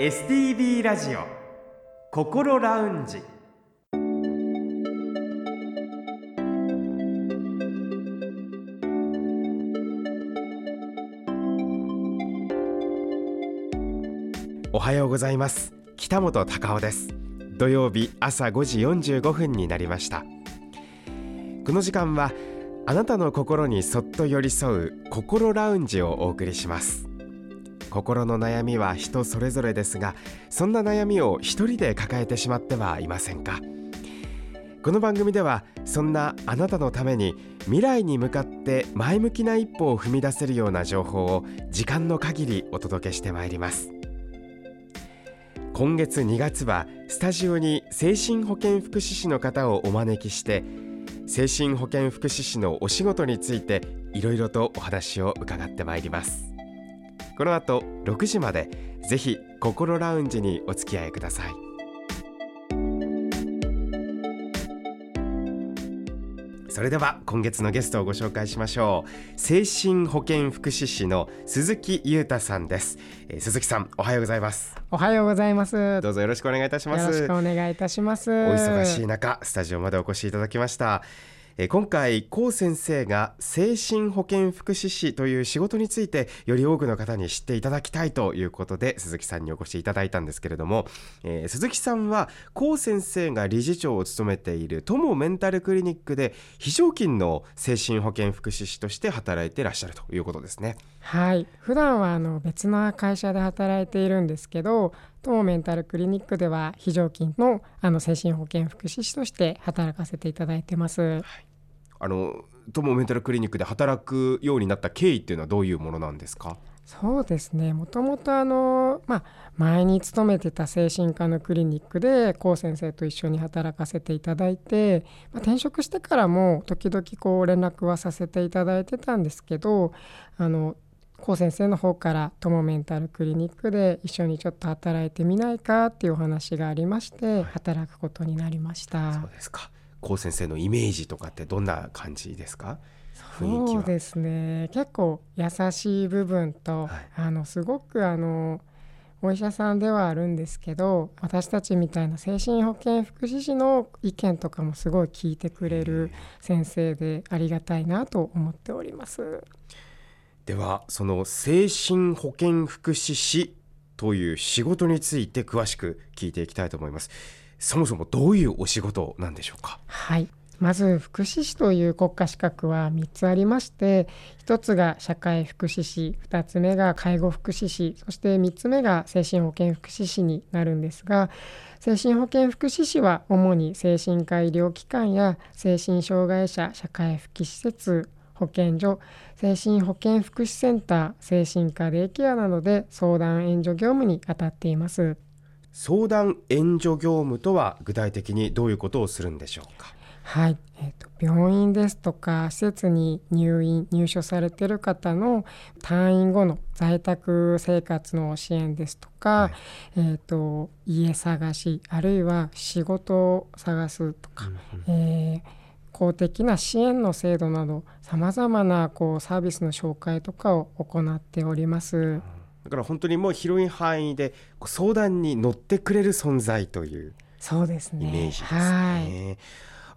STB ラジオ心ラウンジ。おはようございます。北本隆夫です。土曜日朝5時45分になりました。この時間はあなたの心にそっと寄り添う心ラウンジをお送りします。心の悩みは人それぞれですがそんな悩みを一人で抱えてしまってはいませんか？この番組ではそんなあなたのために未来に向かって前向きな一歩を踏み出せるような情報を時間の限りお届けしてまいります。今月2月はスタジオに精神保健福祉士の方をお招きして精神保健福祉士のお仕事についていろいろとお話を伺ってまいります。この後6時までぜひ心ラウンジにお付き合いください。それでは今月のゲストをご紹介しましょう。精神保健福祉士の鈴木裕太さんです、えー、鈴木さんおはようございます。おはようございます。どうぞよろしくお願いいたします。よろしくお願いいたします。お忙しい中スタジオまでお越しいただきました。え今回高先生が精神保健福祉士という仕事についてより多くの方に知っていただきたいということで鈴木さんにお越しいただいたんですけれども、えー、鈴木さんは高先生が理事長を務めている友メンタルクリニックで非常勤の精神保健福祉士として働いていらっしゃるということですね。はい普段はあの別の会社で働いているんですけど友メンタルクリニックでは非常勤のあの精神保健福祉士として働かせていただいてます。はいあの友メンタルクリニックで働くようになった経緯っていうのはどういうものなんですか？そうですね。もともとあの、まあ、前に勤めてた精神科のクリニックで高先生と一緒に働かせていただいて、まあ、転職してからも時々こう連絡はさせていただいてたんですけどあの高先生の方から友メンタルクリニックで一緒にちょっと働いてみないかっていうお話がありまして働くことになりました。そうですか高先生のイメージとかってどんな感じですか？そうですね。結構優しい部分と、はい、あのすごくあのお医者さんではあるんですけど私たちみたいな精神保健福祉士の意見とかもすごい聞いてくれる先生でありがたいなと思っております。ではその精神保健福祉士という仕事について詳しく聞いていきたいと思いますそもそもどういうお仕事なんでしょうか？はいまず福祉士という国家資格は3つありまして1つが社会福祉士2つ目が介護福祉士そして3つ目が精神保健福祉士になるんですが精神保健福祉士は主に精神科医療機関や精神障害者社会福祉施設保健所精神保健福祉センター精神科デイケアなどで相談援助業務に当たっています。相談援助業務とは具体的にどういうことをするんでしょうか？はい、えーと、病院ですとか施設に入院入所されている方の退院後の在宅生活の支援ですとか、はい、えーと、家探しあるいは仕事を探すとか、うんうん、えー、公的な支援の制度などさまざまなこうサービスの紹介とかを行っております。うんだから本当にもう広い範囲で相談に乗ってくれる存在というそうですね。イメージですね。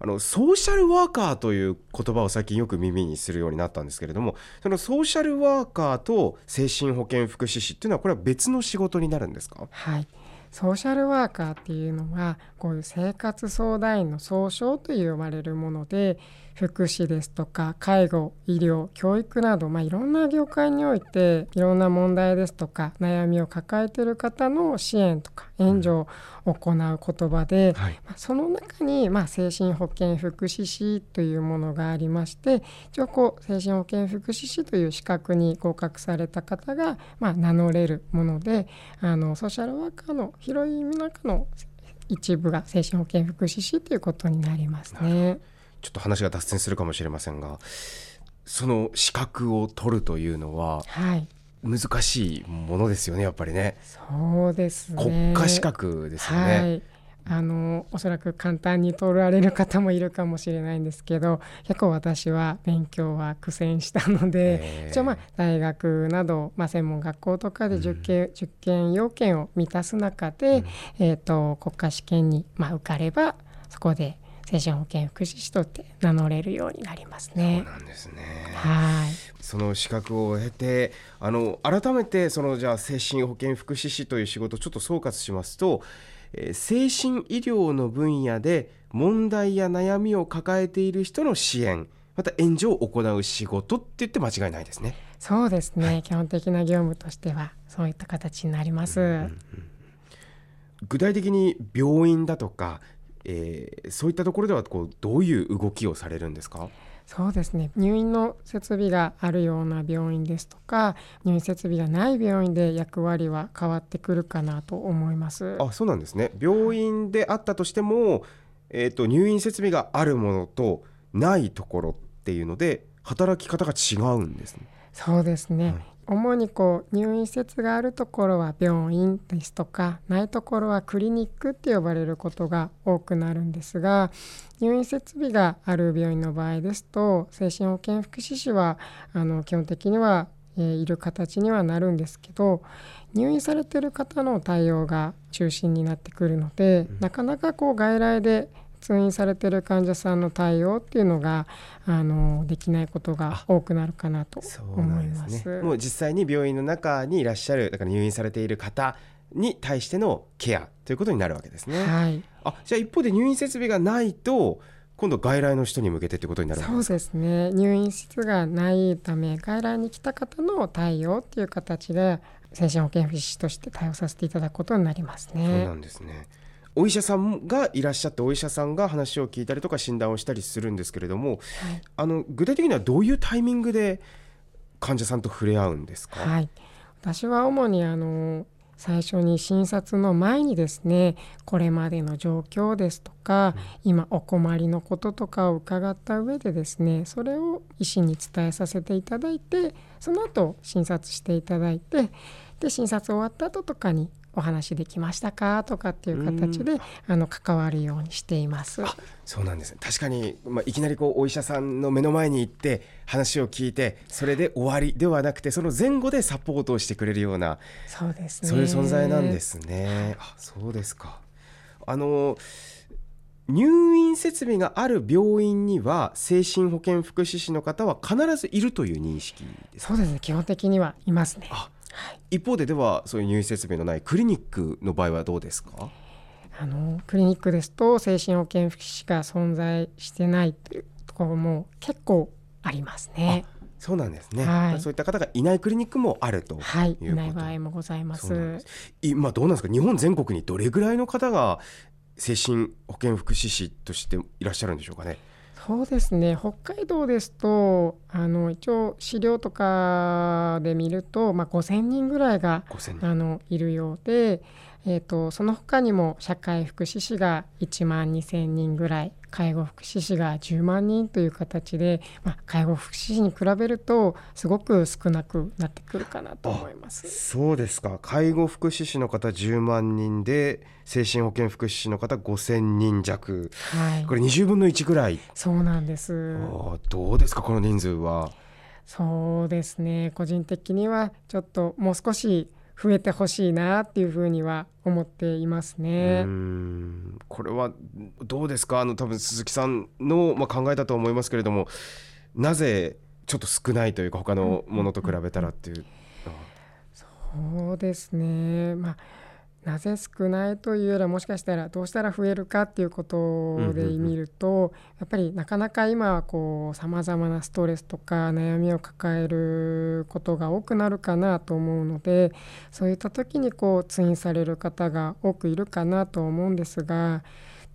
あのソーシャルワーカーという言葉を最近よく耳にするようになったんですけれどもそのソーシャルワーカーと精神保健福祉士っていうのはこれは別の仕事になるんですか？はい。ソーシャルワーカーっていうのはこういう生活相談員の総称と呼ばれるもので福祉ですとか介護医療教育など、まあ、いろんな業界においていろんな問題ですとか悩みを抱えている方の支援とか援助を行う言葉で、はい、まあ、その中に、まあ、精神保健福祉士というものがありまして一応こう精神保健福祉士という資格に合格された方が、まあ、名乗れるものであのソーシャルワーカーの広い意味の中の一部が精神保健福祉士ということになりますね。ちょっと話が脱線するかもしれませんがその資格を取るというのは、はい、難しいものですよねやっぱりね。そうですね。国家資格ですよね。はい。あのおそらく簡単に取られる方もいるかもしれないんですけど結構私は勉強は苦戦したので一応まあ大学など、まあ、専門学校とかで受験,、受験要件を満たす中で、うん、えーと、国家試験に、まあ、受かればそこで精神保健福祉士とって名乗れるようになりますね。そうなんですね。はい。その資格を経て、あの改めてそのじゃあ精神保健福祉士という仕事をちょっと総括しますと、え精神医療の分野で問題や悩みを抱えている人の支援また援助を行う仕事って言って間違いないですね。そうですね、はい、基本的な業務としてはそういった形になります。うんうんうん、具体的に病院だとか、えー、そういったところではこうどういう動きをされるんですか？そうですね。入院の設備があるような病院ですとか入院設備がない病院で役割は変わってくるかなと思います。あそうなんですね。病院であったとしても、えーと、入院設備があるものとないところっていうので働き方が違うんですね。そうですね、はい主にこう入院施設があるところは病院ですとかないところはクリニックって呼ばれることが多くなるんですが入院設備がある病院の場合ですと精神保健福祉士はあの基本的には、えー、いる形にはなるんですけど入院されてる方の対応が中心になってくるので、なかなかこう外来で通院されてる患者さんの対応っていうのがあのできないことが多くなるかなと思います。ね、もう実際に病院の中にいらっしゃるだから入院されている方に対してのケアということになるわけですね。はい、あじゃあ一方で入院設備がないと今度外来の人に向けてということになるそうですね入院室がないため外来に来た方の対応っていう形で精神保健福祉士として対応させていただくことになりますね。そうなんですねお医者さんがいらっしゃってお医者さんが話を聞いたりとか診断をしたりするんですけれども、はい、あの具体的にはどういうタイミングで患者さんと触れ合うんですか、はい、私は主にあの最初に診察の前にですねこれまでの状況ですとか、今お困りのこととかを伺った上でですねそれを医師に伝えさせていただいてその後診察していただいてで診察終わった後とかにお話できましたかとかっていう形であの関わるようにしています。そうなんですね。確かに、まあ、いきなりこうお医者さんの目の前に行って話を聞いてそれで終わりではなくてその前後でサポートをしてくれるようなそうです、ね、そういう存在なんですね。あそうですか。あの入院設備がある病院には精神保健福祉士の方は必ずいるという認識そうですね。基本的にはいますね。あ一方でではそういう入院設備のないクリニックの場合はどうですか？あのクリニックですと精神保健福祉士が存在してないというところも結構ありますね。そうなんですね、はい、そういった方がいないクリニックもあるとはい、いない場合もございます。今どうなんですか？日本全国にどれぐらいの方が精神保健福祉士としていらっしゃるんでしょうかね？そうですね。北海道ですとあの一応資料とかで見ると、まあ、5,000人ぐらいがあのいるようで、えーと、その他にも社会福祉士が1万2,000人ぐらい介護福祉士が10万人という形で、まあ、介護福祉士に比べるとすごく少なくなってくるかなと思います。そうですか。介護福祉士の方10万人で精神保健福祉士の方5,000人弱、はい、これ20分の1ぐらい。そうなんです。どうですかこの人数は。そうですね。個人的にはちょっともう少し増えてほしいなっていうふうには思っていますね。これはどうですか？あの多分鈴木さんの、まあ、考えだと思いますけれどもなぜちょっと少ないというか他のものと比べたらっていう。そうですね、まあなぜ少ないというよりはもしかしたらどうしたら増えるかっていうことで見るとやっぱりなかなか今はこうさまざまなストレスとか悩みを抱えることが多くなるかなと思うのでそういった時にこう通院される方が多くいるかなと思うんですが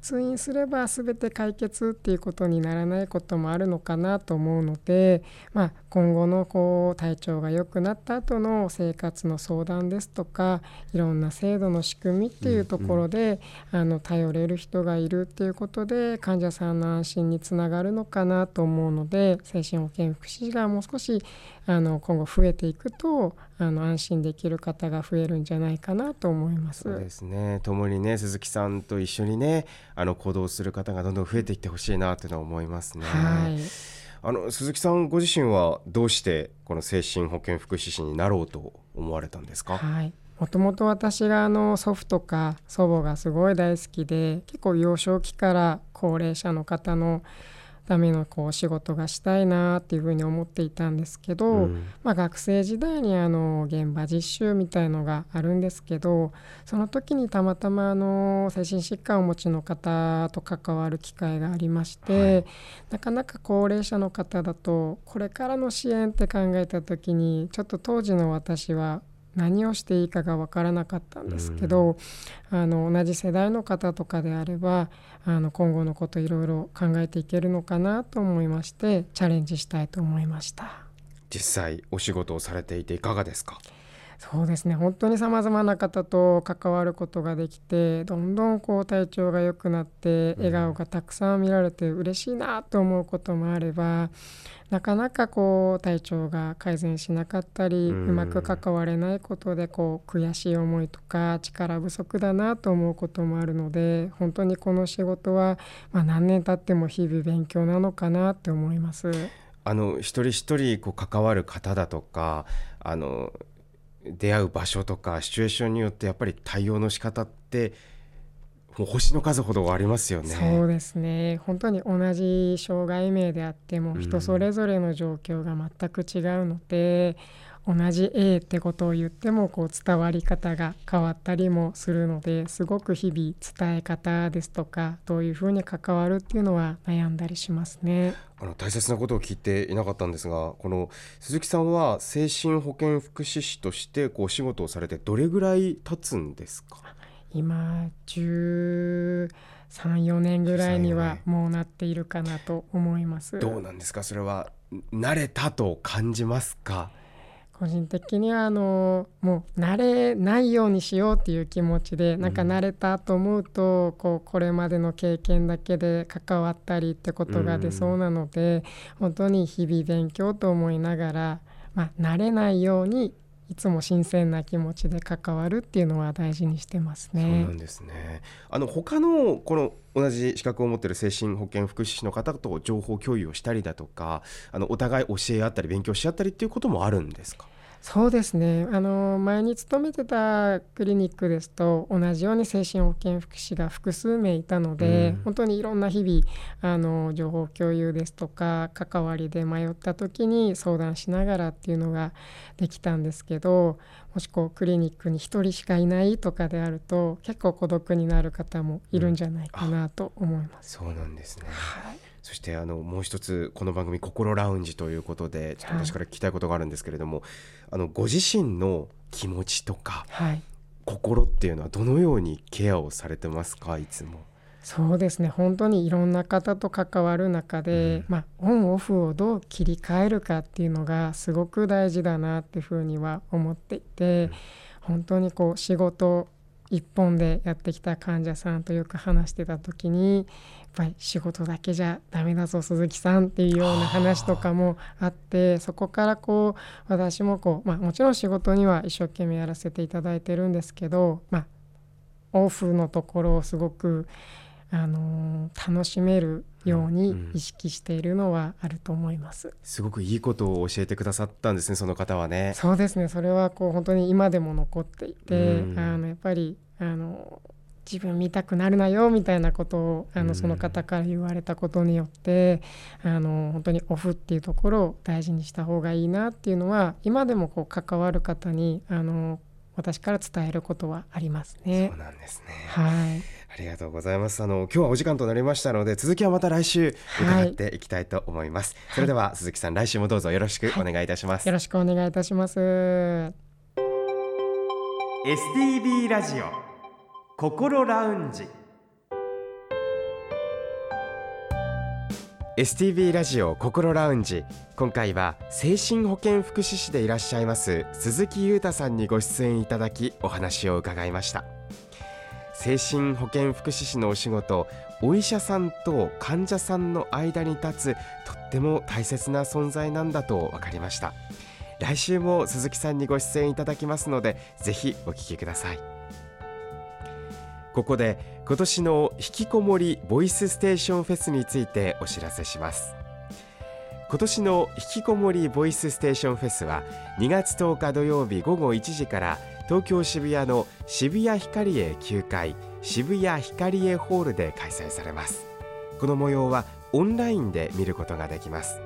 通院すれば全て解決っていうことにならないこともあるのかなと思うので、まあ、今後のこう体調が良くなった後の生活の相談ですとかいろんな制度の仕組みっていうところで、うんうん、あの頼れる人がいるっていうことで患者さんの安心につながるのかなと思うので精神保健福祉がもう少しあの今後増えていくとあの安心できる方が増えるんじゃないかなと思います。そうですね共にね鈴木さんと一緒にねあの行動する方がどんどん増えていってほしいなというのは思いますね。はいあの鈴木さんご自身はどうしてこの精神保健福祉士になろうと思われたんですか、はいもともと私があの祖父とか祖母がすごい大好きで結構幼少期から高齢者の方のためのこう仕事がしたいなっていうふうに思っていたんですけど、うん、まあ、学生時代にあの現場実習みたいのがあるんですけどその時にたまたまあの精神疾患をお持ちの方と関わる機会がありまして、はい、なかなか高齢者の方だとこれからの支援って考えた時にちょっと当時の私は何をしていいかが分からなかったんですけど、うん、あの同じ世代の方とかであればあの今後のこといろいろ考えていけるのかなと思いましてチャレンジしたいと思いました。実際お仕事をされていていかがですか？そうですね。本当にさまざまな方と関わることができてどんどんこう体調が良くなって笑顔がたくさん見られて嬉しいなと思うこともあればなかなかこう体調が改善しなかったりうまく関われないことでこう悔しい思いとか力不足だなと思うこともあるので本当にこの仕事はま何年経っても日々勉強なのかなって思います。あの一人一人こう関わる方だとかあの出会う場所とかシチュエーションによってやっぱり対応の仕方ってもう星の数ほどありますよね。そうですね本当に同じ障害名であっても人それぞれの状況が全く違うので、同じ A ってことを言ってもこう伝わり方が変わったりもするのですごく日々伝え方ですとかどういうふうに関わるっていうのは悩んだりしますね。あの大切なことを聞いていなかったんですがこの鈴木さんは精神保健福祉士としてこう仕事をされてどれぐらい経つんですか？今1 3 4年ぐらいにはもうなっているかなと思います。どうなんですか？それは慣れたと感じますか？個人的にはあのもう慣れないようにしようっていう気持ちでなんか慣れたと思うと、こうこれまでの経験だけで関わったりってことが出そうなので、本当に日々勉強と思いながら、まあ、慣れないようにいつも新鮮な気持ちで関わるっていうのは大事にしてますね。そうなんですね。あの他のこの同じ資格を持っている精神保健福祉士の方と情報共有をしたりだとか、あのお互い教え合ったり勉強し合ったりっていうこともあるんですか？そうですね。あの前に勤めてたクリニックですと同じように精神保健福祉が複数名いたので、うん、本当にいろんな日々あの情報共有ですとか関わりで迷った時に相談しながらっていうのができたんですけどもしこうクリニックに1人しかいないとかであると結構孤独になる方もいるんじゃないかなと思います。うん、そうなんですね、はいそしてあのもう一つこの番組「心ラウンジ」ということでちょっと私から聞きたいことがあるんですけれども、はい、あのご自身の気持ちとか、はい、心っていうのはどのようにケアをされてますか？いつも。そうですね。本当にいろんな方と関わる中で、うん、まあ、オンオフをどう切り替えるかっていうのがすごく大事だなっていうふうには思っていて、うん、本当にこう仕事一本でやってきた患者さんとよく話してた時にぱり仕事だけじゃダメだぞ鈴木さんっていうような話とかもあってそこからこう私もこう、まあ、もちろん仕事には一生懸命やらせていただいてるんですけど、まあ、オフのところをすごくあのー、楽しめるように意識しているのはあると思います、うんうん、すごくいいことを教えてくださったんですねその方はね。そうですね。それはこう本当に今でも残っていて、うん、あのやっぱりあの自分見たくなるなよみたいなことをあのその方から言われたことによってあの本当にオフっていうところを大事にした方がいいなっていうのは今でもこう関わる方にあの私から伝えることはありますね。そうなんですね。はい。ありがとうございます。あの今日はお時間となりましたので続きはまた来週伺っていきたいと思います。はい、それでは鈴木さん来週もどうぞよろしくお願いいたします。はい、よろしくお願いいたします。STB ラジオ心ラウンジ。STV ラジオ心ラウンジ。今回は精神保健福祉士でいらっしゃいます鈴木裕太さんにご出演いただきお話を伺いました。精神保健福祉士のお仕事お医者さんと患者さんの間に立つとっても大切な存在なんだと分かりました。来週も鈴木さんにご出演いただきますのでぜひお聞きください。ここで今年の引きこもりボイスステーションフェスについてお知らせします。今年の引きこもりボイスステーションフェスは2月10日土曜日午後1時から東京渋谷の渋谷ヒカリエ9階渋谷ヒカリエホールで開催されます。この模様はオンラインで見ることができます。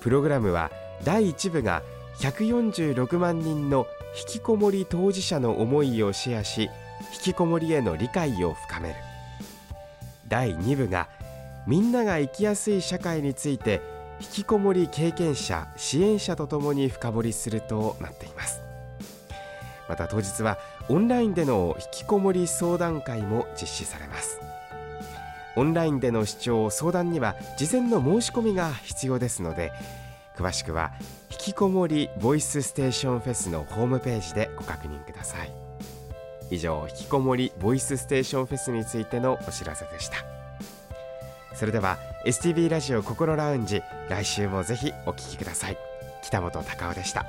プログラムは第1部が146万人の引きこもり当事者の思いをシェアし引きこもりへの理解を深める。第2部がみんなが生きやすい社会について引きこもり経験者支援者とともに深掘りするとなっています。また当日はオンラインでの引きこもり相談会も実施されます。オンラインでの視聴相談には事前の申し込みが必要ですので詳しくは引きこもりボイスステーションフェスのホームページでご確認ください。以上引きこもりボイスステーションフェスについてのお知らせでした。それでは STB ラジオ心ラウンジ来週もぜひお聞きください。北本隆夫でした。